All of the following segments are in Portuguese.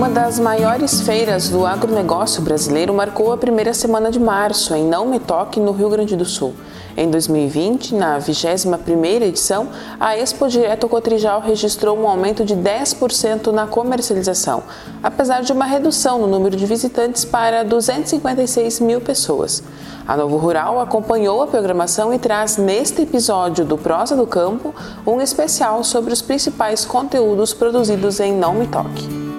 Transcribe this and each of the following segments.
Uma das maiores feiras do agronegócio brasileiro marcou a primeira semana de março, em Não Me Toque, no Rio Grande do Sul. Em 2020, na 21ª edição, a Expo Direto Cotrijal registrou um aumento de 10% na comercialização, apesar de uma redução no número de visitantes para 256 mil pessoas. A Novo Rural acompanhou a programação e traz neste episódio do Prosa do Campo um especial sobre os principais conteúdos produzidos em Não Me Toque.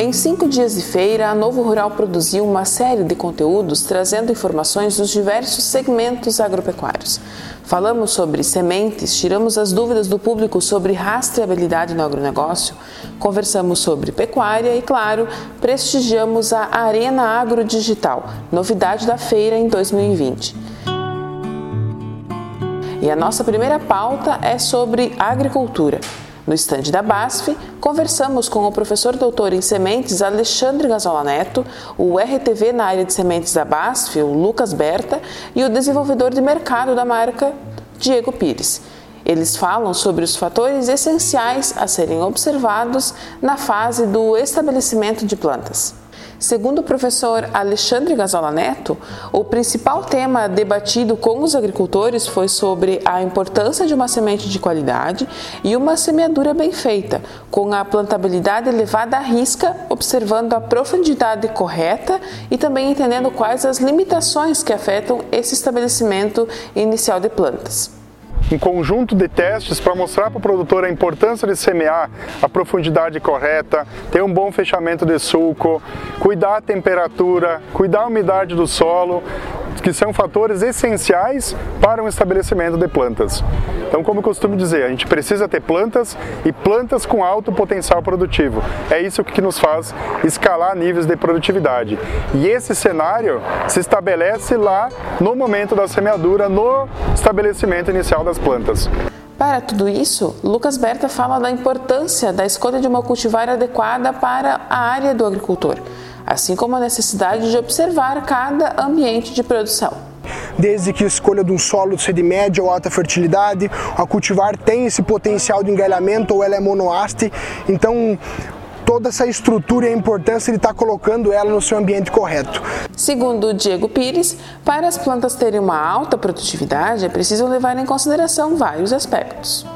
Em cinco dias de feira, a Novo Rural produziu uma série de conteúdos trazendo informações dos diversos segmentos agropecuários. Falamos sobre sementes, tiramos as dúvidas do público sobre rastreabilidade no agronegócio, conversamos sobre pecuária e, claro, prestigiamos a Arena Agro Digital, novidade da feira em 2020. E a nossa primeira pauta é sobre agricultura. No estande da BASF, conversamos com o professor doutor em sementes Alexandre Gazola Neto, o RTV na área de sementes da BASF, o Lucas Berta, e o desenvolvedor de mercado da marca, Diego Pires. Eles falam sobre os fatores essenciais a serem observados na fase do estabelecimento de plantas. Segundo o professor Alexandre Gazola Neto, o principal tema debatido com os agricultores foi sobre a importância de uma semente de qualidade e uma semeadura bem feita, com a plantabilidade levada à risca, observando a profundidade correta e também entendendo quais as limitações que afetam esse estabelecimento inicial de plantas um conjunto de testes para mostrar para o produtor a importância de semear a profundidade correta, ter um bom fechamento de sulco, cuidar a temperatura, cuidar a umidade do solo, que são fatores essenciais para um estabelecimento de plantas. Então, como eu costumo dizer, a gente precisa ter plantas e plantas com alto potencial produtivo. É isso que nos faz escalar níveis de produtividade. E esse cenário se estabelece lá no momento da semeadura, no estabelecimento inicial das plantas. Para tudo isso, Lucas Berta fala da importância da escolha de uma cultivar adequada para a área do agricultor assim como a necessidade de observar cada ambiente de produção desde que a escolha de um solo de média ou alta fertilidade, a cultivar tem esse potencial de engalhamento ou ela é monoaste, então toda essa estrutura e a importância de estar colocando ela no seu ambiente correto. Segundo Diego Pires, para as plantas terem uma alta produtividade é preciso levar em consideração vários aspectos.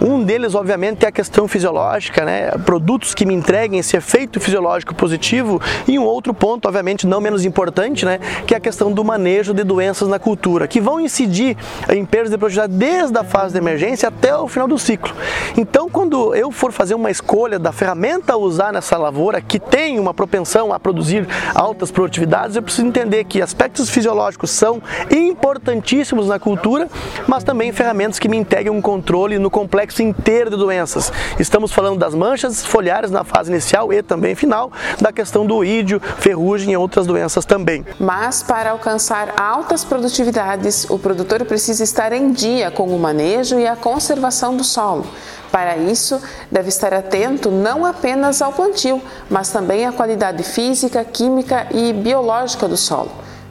Um deles, obviamente, é a questão fisiológica, né? produtos que me entreguem esse efeito fisiológico positivo. E um outro ponto, obviamente, não menos importante, né? que é a questão do manejo de doenças na cultura, que vão incidir em perdas de produtividade desde a fase de emergência até o final do ciclo. Então, quando eu for fazer uma escolha da ferramenta a usar nessa lavoura, que tem uma propensão a produzir altas produtividades, eu preciso entender que aspectos fisiológicos são importantíssimos na cultura, mas também ferramentas que me integrem um controle no complexo inteiro de doenças. Estamos falando das manchas foliares na fase inicial e também final, da questão do ídio, ferrugem e outras doenças também. Mas para alcançar altas produtividades, o produtor precisa estar em dia com o manejo e a conservação do solo. Para isso, deve estar atento não apenas ao plantio, mas também à qualidade física, química e biológica do solo.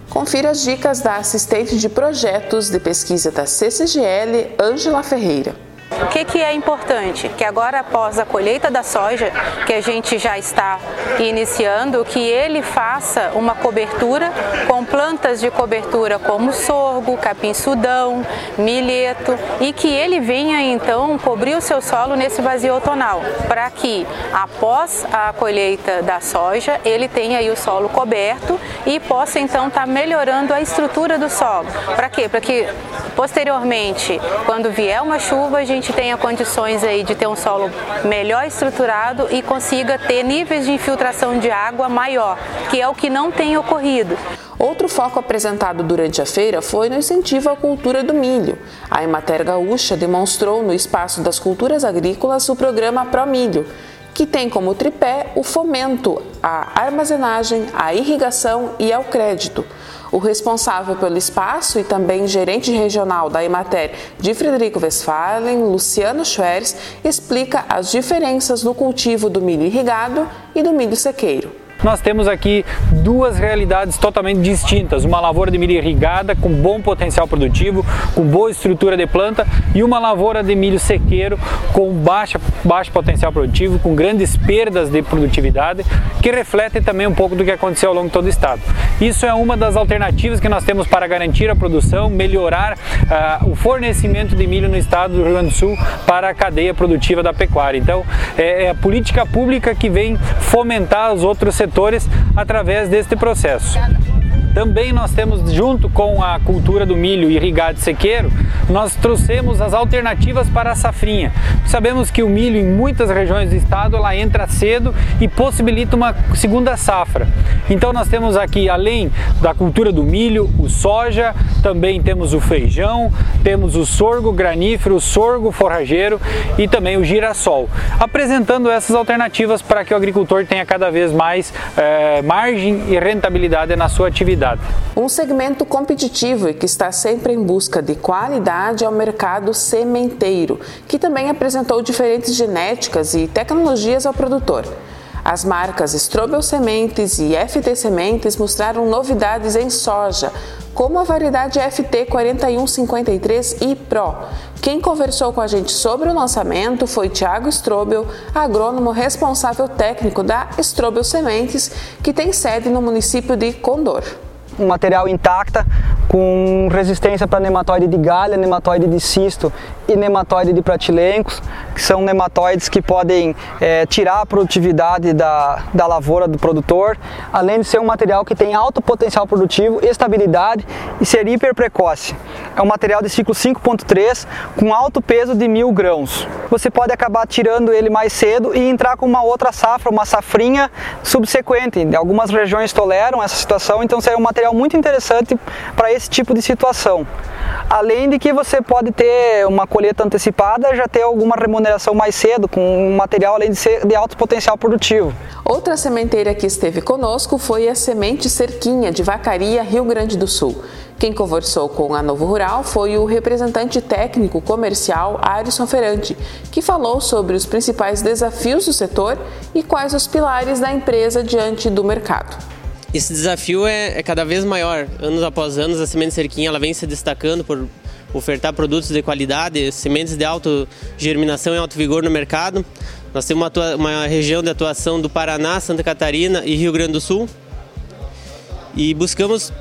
Confira as dicas da assistente de projetos de pesquisa da CCGL, Ângela Ferreira. O que, que é importante? Que agora, após a colheita da soja, que a gente já está iniciando, que ele faça uma cobertura com plantas de cobertura como sorgo, capim-sudão, milheto e que ele venha então cobrir o seu solo nesse vazio outonal, para que após a colheita da soja ele tenha aí o solo coberto e possa então estar tá melhorando a estrutura do solo. Para quê? Para que posteriormente, quando vier uma chuva, a gente tenha condições aí de ter um solo melhor estruturado e consiga ter níveis de infiltração de água maior, que é o que não tem ocorrido. Outro foco apresentado durante a feira foi no incentivo à cultura do milho. A Emater Gaúcha demonstrou no espaço das culturas agrícolas o programa Pro Milho, que tem como tripé o fomento à armazenagem, à irrigação e ao crédito. O responsável pelo espaço e também gerente regional da Emater de Frederico Westphalen, Luciano Schweres, explica as diferenças no cultivo do milho irrigado e do milho sequeiro. Nós temos aqui duas realidades totalmente distintas: uma lavoura de milho irrigada com bom potencial produtivo, com boa estrutura de planta, e uma lavoura de milho sequeiro com baixa, baixo potencial produtivo, com grandes perdas de produtividade, que refletem também um pouco do que aconteceu ao longo de todo o estado. Isso é uma das alternativas que nós temos para garantir a produção, melhorar uh, o fornecimento de milho no estado do Rio Grande do Sul para a cadeia produtiva da pecuária. Então, é, é a política pública que vem fomentar os outros setores através deste processo. Também nós temos, junto com a cultura do milho irrigado e sequeiro, nós trouxemos as alternativas para a safrinha. Sabemos que o milho em muitas regiões do estado ela entra cedo e possibilita uma segunda safra. Então nós temos aqui, além da cultura do milho, o soja, também temos o feijão, temos o sorgo granífero, o sorgo forrageiro e também o girassol, apresentando essas alternativas para que o agricultor tenha cada vez mais eh, margem e rentabilidade na sua atividade Um segmento competitivo e que está sempre em busca de qualidade é o mercado sementeiro, que também apresentou diferentes genéticas e tecnologias ao produtor. As marcas Strobel Sementes e FT Sementes mostraram novidades em soja, como a variedade FT 4153 e Pro. Quem conversou com a gente sobre o lançamento foi Tiago Strobel, agrônomo responsável técnico da Strobel Sementes, que tem sede no município de Condor material intacta com resistência para nematóide de galha, nematóide de cisto e nematóide de pratilencos, que são nematóides que podem é, tirar a produtividade da, da lavoura do produtor, além de ser um material que tem alto potencial produtivo, estabilidade e ser hiper precoce. É um material de ciclo 5.3 com alto peso de mil grãos. Você pode acabar tirando ele mais cedo e entrar com uma outra safra, uma safrinha subsequente. Algumas regiões toleram essa situação, então seria um material muito interessante para esse tipo de situação. Além de que você pode ter uma colheita antecipada, já ter alguma remuneração mais cedo, com um material além de ser de alto potencial produtivo. Outra sementeira que esteve conosco foi a Semente Cerquinha, de Vacaria, Rio Grande do Sul. Quem conversou com a Novo Rural foi o representante técnico comercial Arison Ferrante, que falou sobre os principais desafios do setor e quais os pilares da empresa diante do mercado. Esse desafio é, é, cada vez maior. Anos após anos, a Semente Cerquinha ela vem se destacando por ofertar produtos de qualidade, sementes de alta germinação e alto vigor no mercado. Nós temos uma, uma região de atuação do Paraná, Santa Catarina e Rio Grande do Sul. E buscamos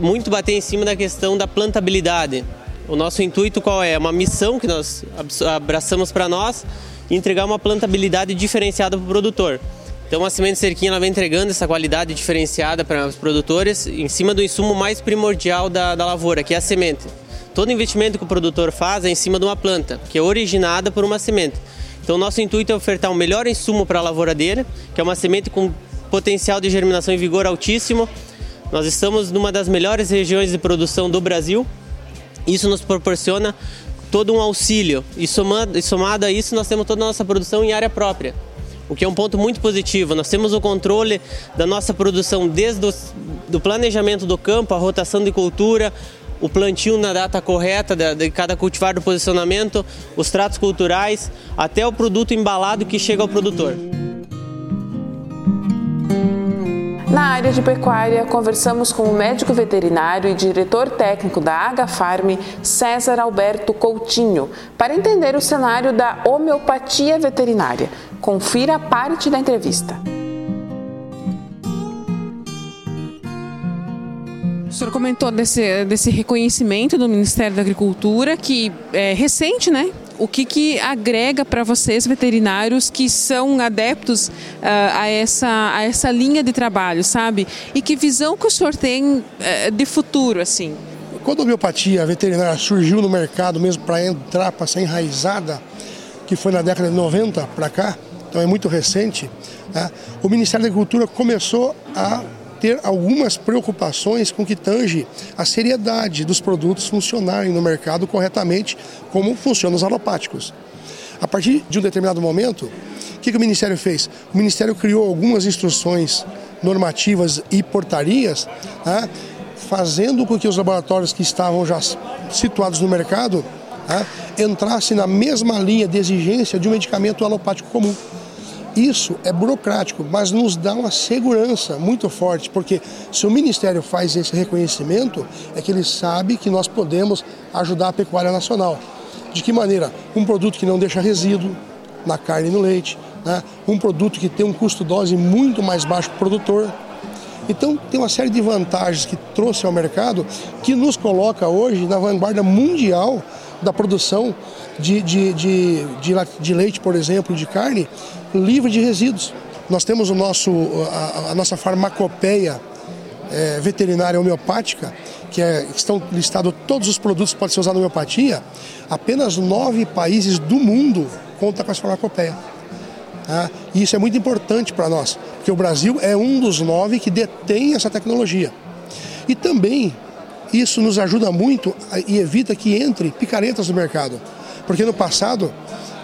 muito bater em cima da questão da plantabilidade. O nosso intuito qual é? Uma missão que nós abraçamos para nós entregar uma plantabilidade diferenciada para o produtor. Então a semente cerquinha ela vem entregando essa qualidade diferenciada para os produtores em cima do insumo mais primordial da, da lavoura, que é a semente. Todo investimento que o produtor faz é em cima de uma planta, que é originada por uma semente. Então, nosso intuito é ofertar o um melhor insumo para a lavoura dele, que é uma semente com potencial de germinação e vigor altíssimo. Nós estamos numa das melhores regiões de produção do Brasil. Isso nos proporciona todo um auxílio. E somado, e somado a isso, nós temos toda a nossa produção em área própria o que é um ponto muito positivo. Nós temos o controle da nossa produção desde o do planejamento do campo, a rotação de cultura, o plantio na data correta de, cada cultivar do posicionamento, os tratos culturais, até o produto embalado que chega ao produtor. Na área de pecuária, conversamos com o médico veterinário e diretor técnico da Agafarm, César Alberto Coutinho, para entender o cenário da homeopatia veterinária. Confira parte da entrevista. O senhor comentou desse, desse reconhecimento do Ministério da Agricultura, que é recente, né? o que, que agrega para vocês, veterinários, que são adeptos uh, a, essa, a essa linha de trabalho, sabe? E que visão que o senhor tem uh, de futuro, assim? Quando a homeopatia veterinária surgiu no mercado mesmo para entrar, para ser enraizada, que foi na década de 90 para cá, então é muito recente, né? o Ministério da Agricultura começou a ter algumas preocupações com que tange a seriedade dos produtos funcionarem no mercado corretamente, como funcionam os alopáticos. A partir de um determinado momento, o que, o Ministério fez? O Ministério criou algumas instruções normativas e portarias, né, fazendo com que os laboratórios que estavam já situados no mercado né, entrassem na mesma linha de exigência de um medicamento alopático comum. Isso é burocrático, mas nos dá uma segurança muito forte, porque se o Ministério faz esse reconhecimento, é que ele sabe que nós podemos ajudar a pecuária nacional. De que maneira? Um produto que não deixa resíduo na carne e no leite, né? um produto que tem um custo-dose muito mais baixo para o produtor. Então, tem uma série de vantagens que trouxe ao mercado que nos coloca hoje na vanguarda mundial da produção de, de, de, de, de leite, por exemplo, de carne, livre de resíduos. Nós temos o nosso, a, a nossa farmacopeia é, veterinária homeopática, que é, estão listados todos os produtos que podem ser usados na homeopatia, apenas nove países do mundo contam com essa farmacopeia. Tá? E isso é muito importante para nós, porque o Brasil é um dos nove que detém essa tecnologia. E também isso nos ajuda muito e evita que entre picaretas no mercado. Porque no passado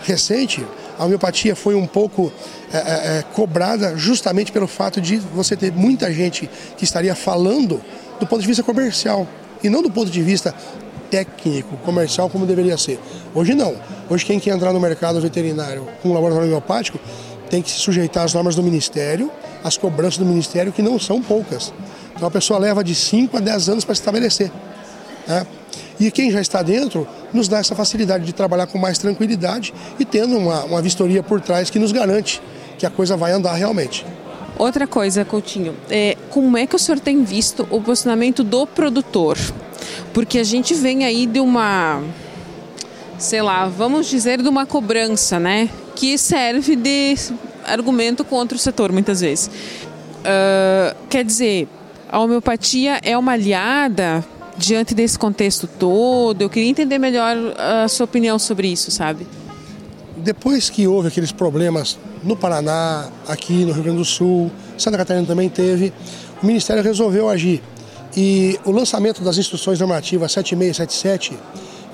recente, a homeopatia foi um pouco é, é, é, cobrada justamente pelo fato de você ter muita gente que estaria falando do ponto de vista comercial e não do ponto de vista técnico, comercial, como deveria ser. Hoje não. Hoje quem quer entrar no mercado veterinário com um laboratório homeopático tem que se sujeitar às normas do Ministério, às cobranças do Ministério, que não são poucas. Então a pessoa leva de 5 a 10 anos para se estabelecer. Né? E quem já está dentro nos dá essa facilidade de trabalhar com mais tranquilidade e tendo uma, uma vistoria por trás que nos garante que a coisa vai andar realmente. Outra coisa, Coutinho, é, como é que o senhor tem visto o posicionamento do produtor? Porque a gente vem aí de uma, sei lá, vamos dizer, de uma cobrança, né? Que serve de argumento contra o setor, muitas vezes. Uh, quer dizer, a homeopatia é uma aliada diante desse contexto todo? Eu queria entender melhor a sua opinião sobre isso, sabe? Depois que houve aqueles problemas no Paraná, aqui no Rio Grande do Sul, Santa Catarina também teve, o Ministério resolveu agir. E o lançamento das instruções normativas 7677,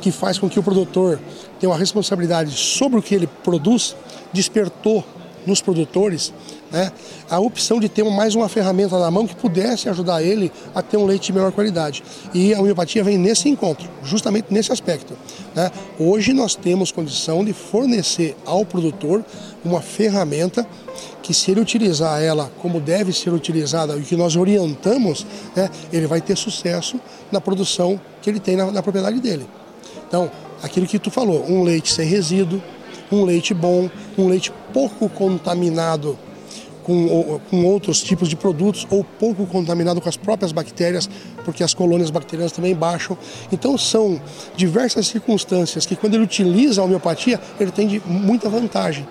que faz com que o produtor tenha uma responsabilidade sobre o que ele produz, despertou nos produtores né, a opção de ter mais uma ferramenta na mão que pudesse ajudar ele a ter um leite de melhor qualidade. E a homeopatia vem nesse encontro, justamente nesse aspecto. Né? Hoje nós temos condição de fornecer ao produtor uma ferramenta que se ele utilizar ela como deve ser utilizada e que nós orientamos, né, ele vai ter sucesso na produção que ele tem na, na propriedade dele. Então, aquilo que tu falou, um leite sem resíduo, um leite bom, um leite pouco contaminado com, com outros tipos de produtos ou pouco contaminado com as próprias bactérias, porque as colônias bacterianas também baixam. Então são diversas circunstâncias que quando ele utiliza a homeopatia, ele tem muita vantagem.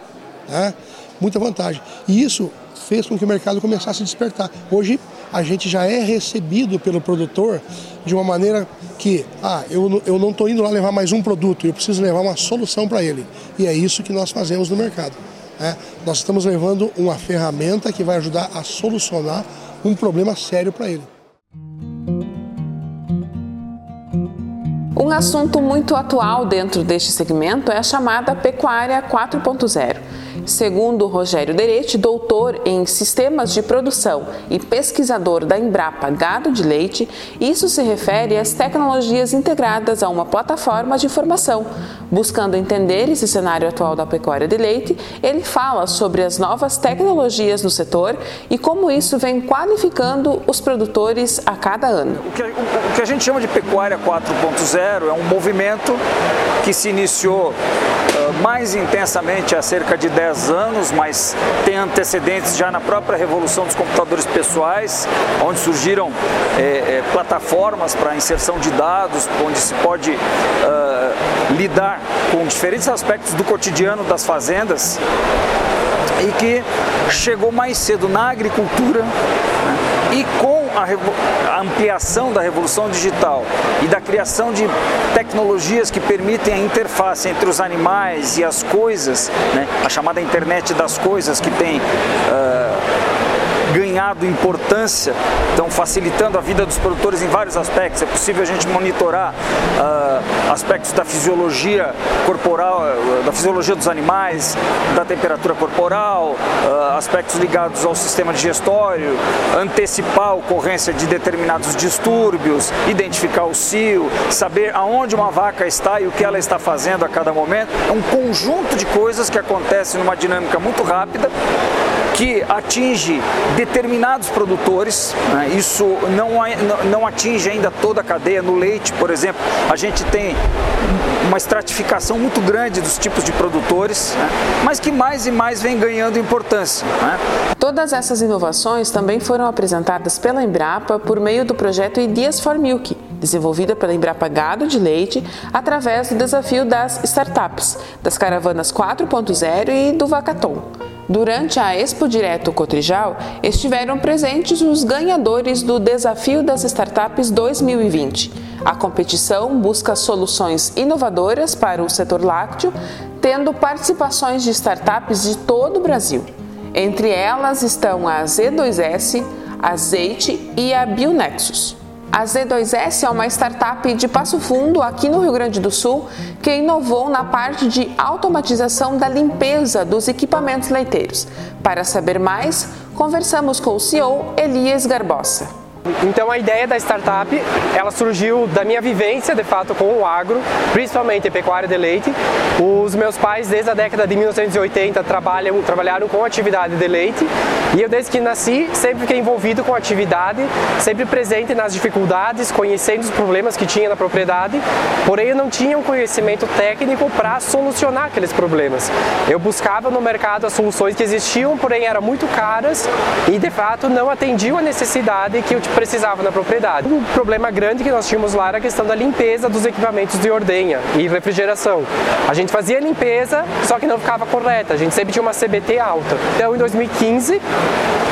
Né? Muita vantagem. E isso fez com que o mercado começasse a despertar. Hoje a gente já é recebido pelo produtor de uma maneira que, ah, eu, eu não estou indo lá levar mais um produto, eu preciso levar uma solução para ele. E é isso que nós fazemos no mercado. Né? Nós estamos levando uma ferramenta que vai ajudar a solucionar um problema sério para ele. Um assunto muito atual dentro deste segmento é a chamada pecuária 4.0. Segundo Rogério Derete, doutor em sistemas de produção e pesquisador da Embrapa Gado de Leite, isso se refere às tecnologias integradas a uma plataforma de informação. Buscando entender esse cenário atual da pecuária de leite, ele fala sobre as novas tecnologias no setor e como isso vem qualificando os produtores a cada ano. O que, o que a gente chama de pecuária 4.0 é um movimento que se iniciou mais intensamente há cerca de 10 10 anos, mas tem antecedentes já na própria revolução dos computadores pessoais, onde surgiram é, é, plataformas para inserção de dados, onde se pode uh, lidar com diferentes aspectos do cotidiano das fazendas e que chegou mais cedo na agricultura né, e com a, ampliação da revolução digital e da criação de tecnologias que permitem a interface entre os animais e as coisas, né, a chamada internet das coisas que tem uh, ganhado importância, então facilitando a vida dos produtores em vários aspectos. É possível a gente monitorar uh, aspectos da fisiologia corporal, uh, da fisiologia dos animais, da temperatura corporal, uh, aspectos ligados ao sistema digestório, antecipar a ocorrência de determinados distúrbios, identificar o cio, saber aonde uma vaca está e o que ela está fazendo a cada momento. É um conjunto de coisas que acontece numa dinâmica muito rápida que atinge determinados produtores. Né? Isso não, não atinge ainda toda a cadeia. No leite, por exemplo, a gente tem uma estratificação muito grande dos tipos de produtores, né? mas que mais e mais vem ganhando importância. Né? Todas essas inovações também foram apresentadas pela Embrapa por meio do projeto Ideas for Milk, desenvolvida pela Embrapa Gado de Leite através do desafio das startups, das caravanas 4.0 e do Vacaton. Durante a Expo Direto Cotrijal, estiveram presentes os ganhadores do Desafio das Startups 2020. A competição busca soluções inovadoras para o setor lácteo, tendo participações de startups de todo o Brasil. Entre elas estão a Z2S, a e a Bionexus. A Z2S é uma startup de Passo Fundo, aqui no Rio Grande do Sul, que inovou na parte de automatização da limpeza dos equipamentos leiteiros. Para saber mais, conversamos com o CEO Elias Garbosa. Então a ideia da startup, ela surgiu da minha vivência, de fato, com o agro, principalmente pecuária de leite. Os meus pais, desde a década de 1980, trabalham, trabalharam com atividade de leite e eu, desde que nasci, sempre fiquei envolvido com a atividade, sempre presente nas dificuldades, conhecendo os problemas que tinha na propriedade, porém eu não tinha um conhecimento técnico para solucionar aqueles problemas. Eu buscava no mercado as soluções que existiam, porém eram muito caras e, de fato, não atendiam a necessidade que eu precisava na propriedade. Um problema grande que nós tínhamos lá era a questão da limpeza dos equipamentos de ordenha e refrigeração. A gente fazia limpeza, só que não ficava correta, a gente sempre tinha uma CBT alta. Então, em 2015,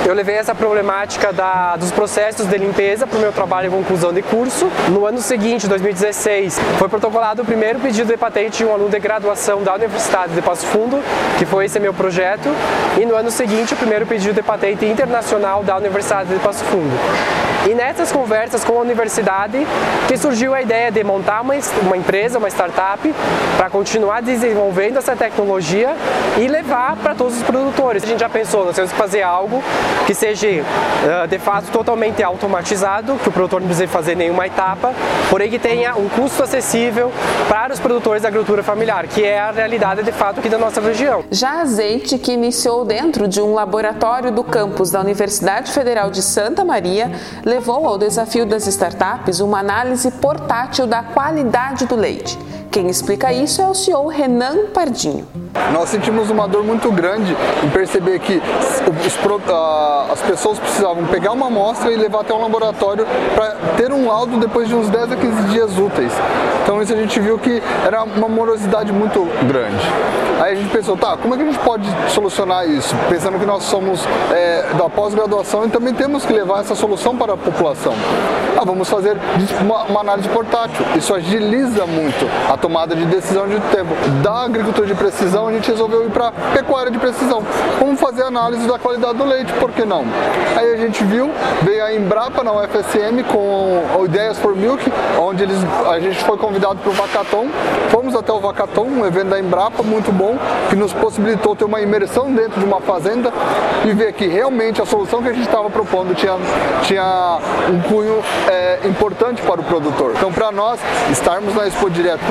eu levei essa problemática da, dos processos de limpeza para o meu trabalho em conclusão de curso. No ano seguinte, 2016, foi protocolado o primeiro pedido de patente de um aluno de graduação da Universidade de Passo Fundo, que foi esse meu projeto. E no ano seguinte, o primeiro pedido de patente internacional da Universidade de Passo Fundo. E nessas conversas com a universidade que surgiu a ideia de montar uma, uma empresa, uma startup, para continuar desenvolvendo essa tecnologia e levar para todos os produtores. A gente já pensou, nós temos que fazer algo que seja de fato totalmente automatizado, que o produtor não precise fazer nenhuma etapa, porém que tenha um custo acessível para os produtores da agricultura familiar, que é a realidade de fato aqui da nossa região. Já Azeite, que iniciou dentro de um laboratório do campus da Universidade Federal de Santa Maria, levou ao desafio das startups uma análise portátil da qualidade do leite. Quem explica isso é o CEO Renan Pardinho. Nós sentimos uma dor muito grande em perceber que as pessoas precisavam pegar uma amostra e levar até um laboratório para ter um laudo depois de uns 10 a 15 dias úteis. Então isso a gente viu que era uma morosidade muito grande. Aí a gente pensou, tá, como é que a gente pode solucionar isso? Pensando que nós somos é, da pós-graduação e também temos que levar essa solução para a população. Ah, vamos fazer uma, uma análise portátil. Isso agiliza muito a tomada de decisão de tempo. Da agricultura de precisão, a gente resolveu ir para pecuária de precisão. Vamos fazer análise da qualidade do leite, por que não? Aí a gente viu, veio a Embrapa na UFSM com Ideias for Milk, onde eles, a gente foi convidado para o Vacaton. Fomos até o Vacaton, um evento da Embrapa muito bom, que nos possibilitou ter uma imersão dentro de uma fazenda e ver que realmente a solução que a gente estava propondo tinha, tinha um cunho é, importante para o produtor. Então, para nós, estarmos na Expo Direto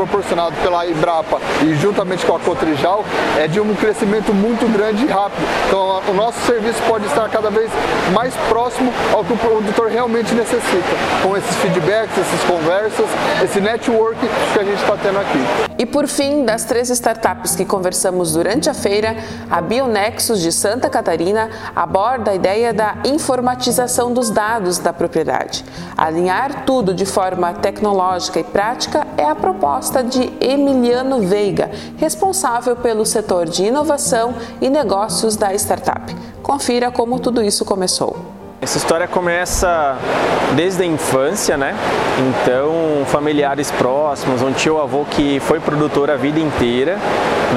pela Embrapa e juntamente com a Cotrijal, é de um crescimento muito grande e rápido. Então, o nosso serviço pode estar cada vez mais próximo ao que o produtor realmente necessita, com esses feedbacks, essas conversas, esse network que a gente está tendo aqui. E por fim, das três startups que conversamos durante a feira, a Bionexus de Santa Catarina aborda a ideia da informatização dos dados da propriedade. Alinhar tudo de forma tecnológica e prática é a proposta de Emiliano Veiga, responsável pelo setor de inovação e negócios da startup. Confira como tudo isso começou. Essa história começa desde a infância, né? Então, familiares próximos, um tio avô que foi produtor a vida inteira,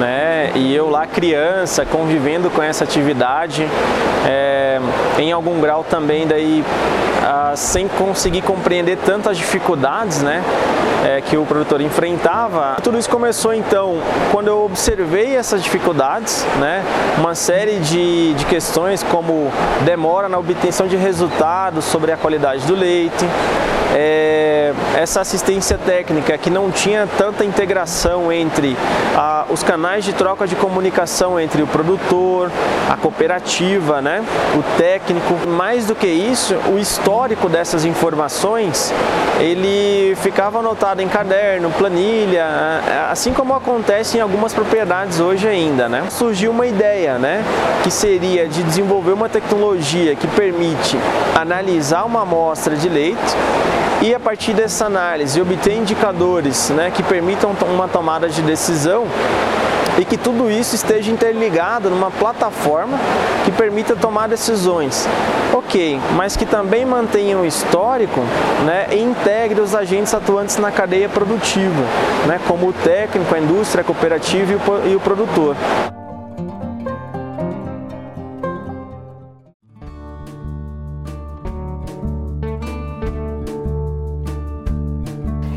né? E eu lá criança, convivendo com essa atividade, é, em algum grau também daí, ah, sem conseguir compreender tantas dificuldades, né? É, que o produtor enfrentava. Tudo isso começou então quando eu observei essas dificuldades, né? uma série de, de questões como demora na obtenção de resultados sobre a qualidade do leite, é, essa assistência técnica que não tinha tanta integração entre a, os canais de troca de comunicação entre o produtor, a cooperativa, né, o técnico. Mais do que isso, o histórico dessas informações ele ficava anotado em caderno, planilha, assim como acontece em algumas propriedades hoje ainda. Né? Surgiu uma ideia né, que seria de desenvolver uma tecnologia que permite analisar uma amostra de leite e a partir dessa análise obter indicadores né, que permitam uma tomada de decisão e que tudo isso esteja interligado numa plataforma que permita tomar decisões. Ok, mas que também mantenha o histórico né, e integre os agentes atuantes na cadeia produtiva, né, como o técnico, a indústria, a cooperativa e o, e o produtor.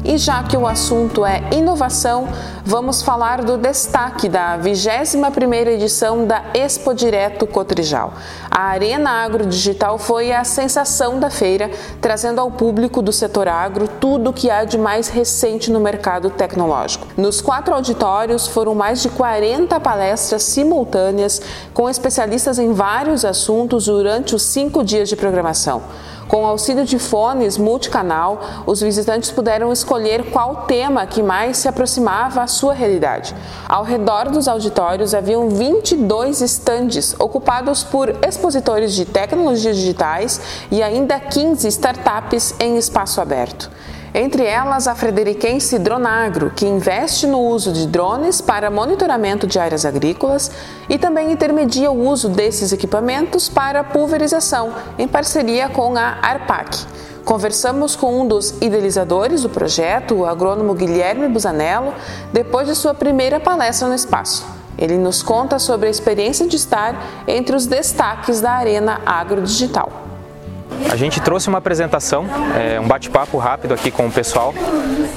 E já que o assunto é inovação, vamos falar do destaque da 21ª edição da Expo Direto Cotrijal. A Arena Agro Digital foi a sensação da feira, trazendo ao público do setor agro tudo o que há de mais recente no mercado tecnológico. Nos quatro auditórios foram mais de 40 palestras simultâneas com especialistas em vários assuntos durante os cinco dias de programação. Com auxílio de fones multicanal, os visitantes puderam escolher qual tema que mais se aproximava à sua realidade. Ao redor dos auditórios haviam 22 estandes ocupados por expositores de tecnologias digitais e ainda 15 startups em espaço aberto. Entre elas, a frederiquense Dronagro, que investe no uso de drones para monitoramento de áreas agrícolas e também intermedia o uso desses equipamentos para pulverização, em parceria com a ARPAC. Conversamos com um dos idealizadores do projeto, o agrônomo Guilherme Busanello, depois de sua primeira palestra no espaço. Ele nos conta sobre a experiência de estar entre os destaques da Arena Agro Digital. A gente trouxe uma apresentação, é, um bate-papo rápido aqui com o pessoal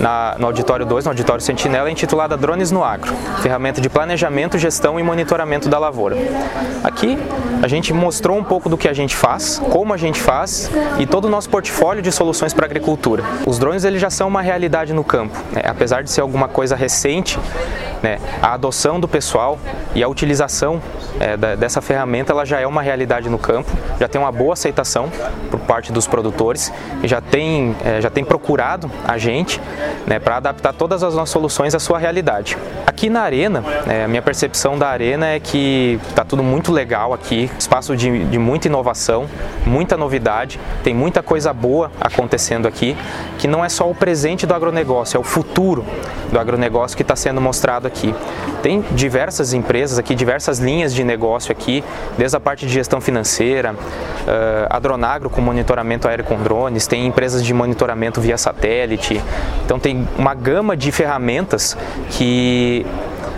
na, no Auditório 2, no Auditório Sentinela, intitulada Drones no Agro, ferramenta de planejamento, gestão e monitoramento da lavoura. Aqui a gente mostrou um pouco do que a gente faz, como a gente faz e todo o nosso portfólio de soluções para a agricultura. Os drones eles já são uma realidade no campo, né? apesar de ser alguma coisa recente, né? A adoção do pessoal e a utilização é, da, dessa ferramenta ela já é uma realidade no campo, já tem uma boa aceitação por parte dos produtores e já tem, é, já tem procurado a gente né, para adaptar todas as nossas soluções à sua realidade. Aqui na Arena, é, a minha percepção da Arena é que está tudo muito legal aqui, espaço de, de muita inovação, muita novidade, tem muita coisa boa acontecendo aqui, que não é só o presente do agronegócio, é o futuro do agronegócio que está sendo mostrado aqui. Tem diversas empresas aqui, diversas linhas de negócio aqui, desde a parte de gestão financeira, uh, a Dronagro monitoramento aéreo com drones, tem empresas de monitoramento via satélite. Então tem uma gama de ferramentas que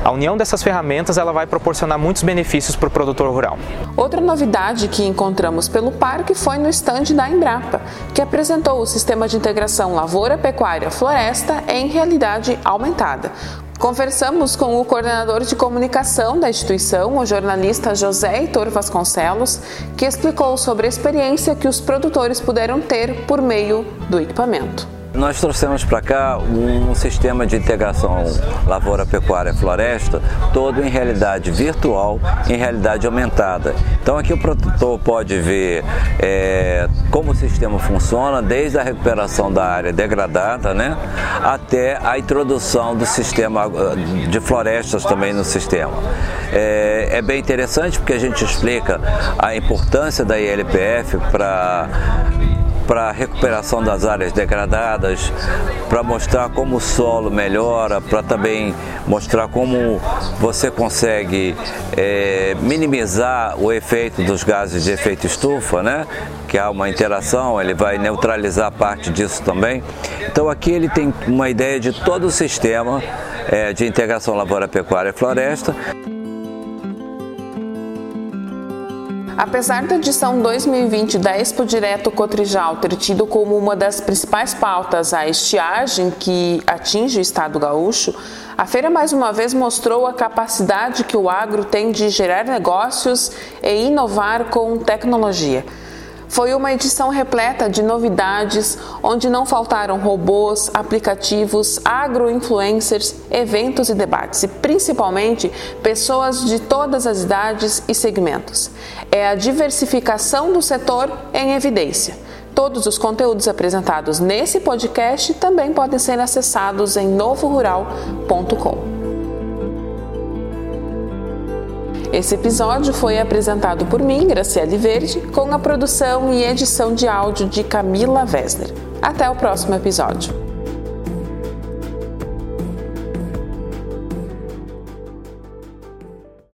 a união dessas ferramentas ela vai proporcionar muitos benefícios para o produtor rural. Outra novidade que encontramos pelo parque foi no estande da Embrapa, que apresentou o sistema de integração lavoura, pecuária, floresta em realidade aumentada. Conversamos com o coordenador de comunicação da instituição, o jornalista José Heitor Vasconcelos, que explicou sobre a experiência que os produtores puderam ter por meio do equipamento. Nós trouxemos para cá um sistema de integração lavoura, pecuária, floresta, todo em realidade virtual, em realidade aumentada. Então aqui o produtor pode ver é, como o sistema funciona, desde a recuperação da área degradada, né, até a introdução do sistema de florestas também no sistema. É, é bem interessante porque a gente explica a importância da ILPF para para a recuperação das áreas degradadas, para mostrar como o solo melhora, para também mostrar como você consegue é, minimizar o efeito dos gases de efeito estufa, né? que há uma interação, ele vai neutralizar parte disso também. Então aqui ele tem uma ideia de todo o sistema é, de integração lavoura, Apesar da edição 2020 da Expo Direto Cotrijal ter tido como uma das principais pautas a estiagem que atinge o estado gaúcho, a feira mais uma vez mostrou a capacidade que o agro tem de gerar negócios e inovar com tecnologia. Foi uma edição repleta de novidades, onde não faltaram robôs, aplicativos, agro-influencers, eventos e debates, e principalmente pessoas de todas as idades e segmentos. É a diversificação do setor em evidência. Todos os conteúdos apresentados nesse podcast também podem ser acessados em novorural.com. Esse episódio foi apresentado por mim, Graciele Verde, com a produção e edição de áudio de Camila Wessner. Até o próximo episódio.